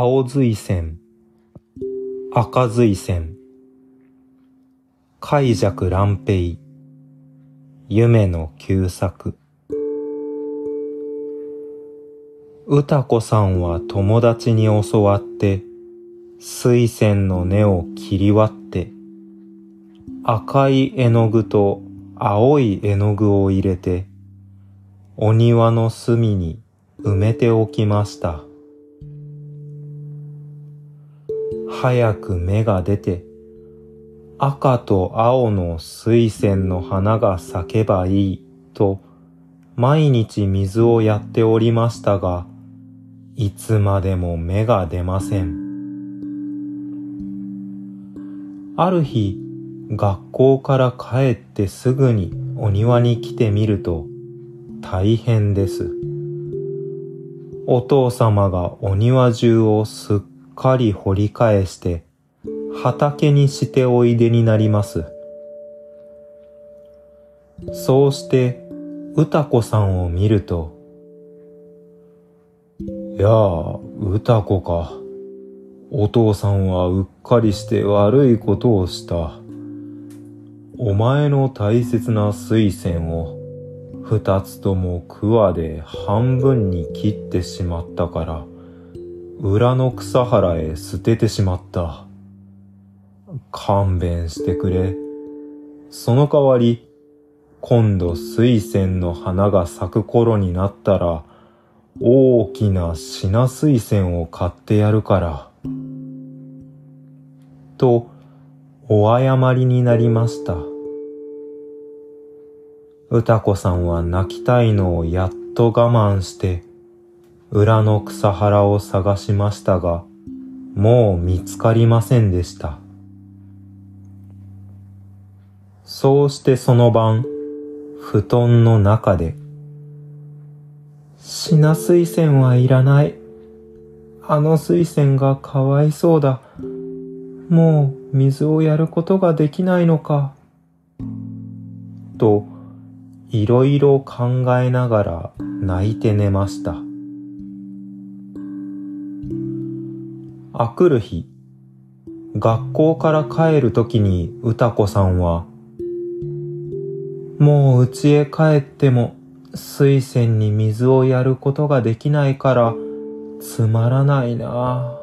青髄線、赤髄線、海弱乱平、夢の旧作。歌子さんは友達に教わって、水仙の根を切り割って、赤い絵の具と青い絵の具を入れて、お庭の隅に埋めておきました。早く芽が出て、赤と青の水仙の花が咲けばいいと毎日水をやっておりましたが、いつまでも芽が出ません。ある日、学校から帰ってすぐにお庭に来てみると大変です。お父様がお庭中をすっかり掘り返して畑にしておいでになります。そうして歌子さんを見ると、やあ、歌子か。お父さんはうっかりして悪いことをした。お前の大切な水仙を二つとも桑で半分に切ってしまったから、裏の草原へ捨ててしまった。勘弁してくれ。その代わり、今度水仙の花が咲く頃になったら、大きな品水仙を買ってやるから。と、お謝りになりました。歌子さんは泣きたいのをやっと我慢して、裏の草原を探しましたが、もう見つかりませんでした。そうしてその晩、布団の中で、品水仙はいらない。あの水仙がかわいそうだ。もう水をやることができないのか。と、いろいろ考えながら泣いて寝ました。あくる日、学校から帰るときに歌子さんは、もう家へ帰っても水仙に水をやることができないからつまらないな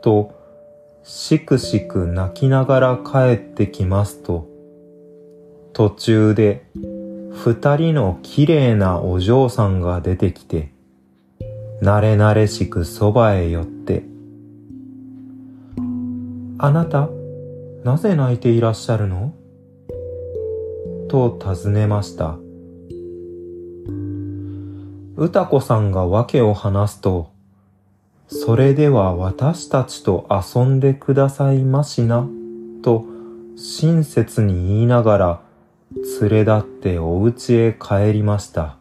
ぁ。と、しくしく泣きながら帰ってきますと、途中で二人の綺麗なお嬢さんが出てきて、慣れ慣れしくそばへ寄って、あなた、なぜ泣いていらっしゃるの？と尋ねました。歌子さんが訳を話すと、それでは私たちと遊んでくださいましな、と親切に言いながら連れ立ってお家へ帰りました。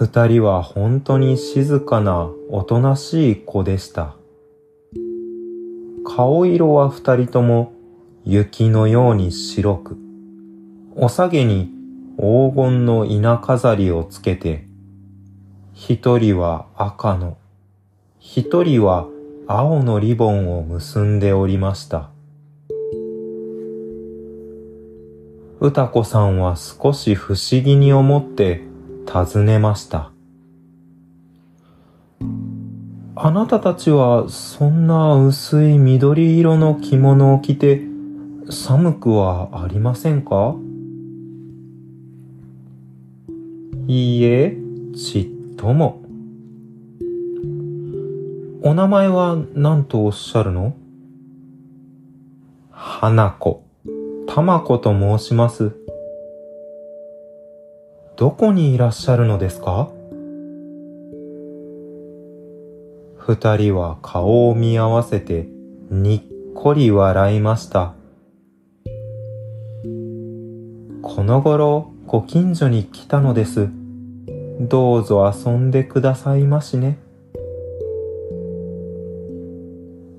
二人は本当に静かなおとなしい子でした。顔色は二人とも雪のように白く、お下げに黄金の稲飾りをつけて、一人は赤の、一人は青のリボンを結んでおりました。歌子さんは少し不思議に思って尋ねました。あなたたちはそんな薄い緑色の着物を着て寒くはありませんか？いいえ、ちっとも。お名前は何とおっしゃるの？花子。たまこと申します。どこにいらっしゃるのですか？二人は顔を見合わせてにっこり笑いました。この頃ご近所に来たのです。どうぞ遊んでくださいましね。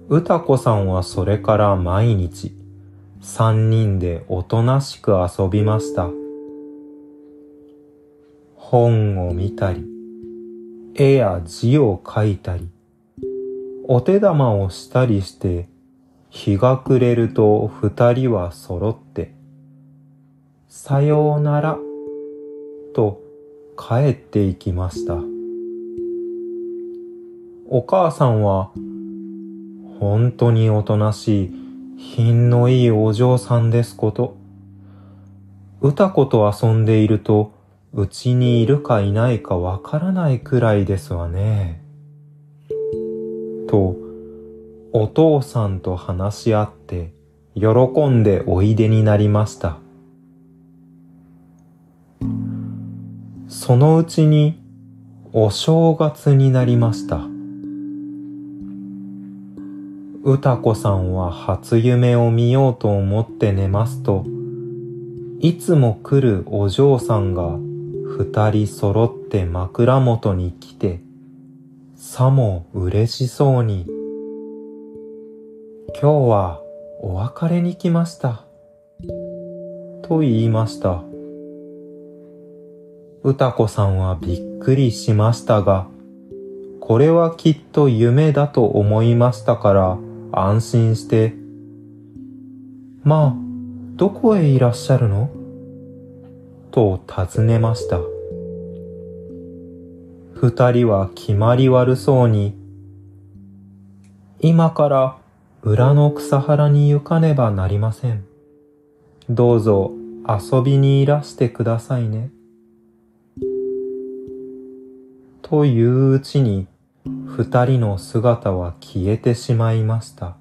歌子さんはそれから毎日三人でおとなしく遊びました。本を見たり、絵や字を書いたり、お手玉をしたりして、日が暮れると二人は揃って、さようなら、と帰っていきました。お母さんは、本当におとなしい、品のいいお嬢さんですこと。歌子と遊んでいると、うちにいるかいないかわからないくらいですわね。と、お父さんと話し合って、喜んでおいでになりました。そのうちに、お正月になりました。歌子さんは初夢を見ようと思って寝ますと、いつも来るお嬢さんが二人揃って枕元に来て、さも嬉しそうに、今日はお別れに来ました。と言いました。歌子さんはびっくりしましたが、これはきっと夢だと思いましたから安心して、まあ、どこへいらっしゃるの？と尋ねました。二人は決まり悪そうに、今から裏の草原に行かねばなりません。どうぞ遊びにいらしてくださいね。といううちに二人の姿は消えてしまいました。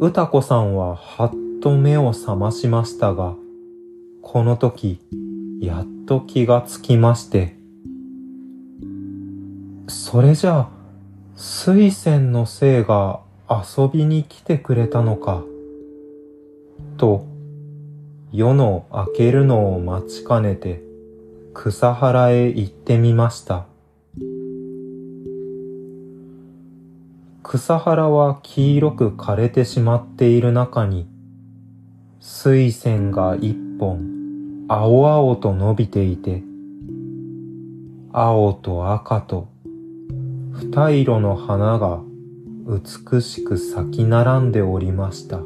歌子さんははっと目を覚ましましたが、この時、やっと気がつきまして、それじゃあ、水仙のせいが遊びに来てくれたのか、と、夜の明けるのを待ちかねて、草原へ行ってみました。草原は黄色く枯れてしまっている中に、水仙が一本青々と伸びていて、青と赤と二色の花が美しく咲き並んでおりました。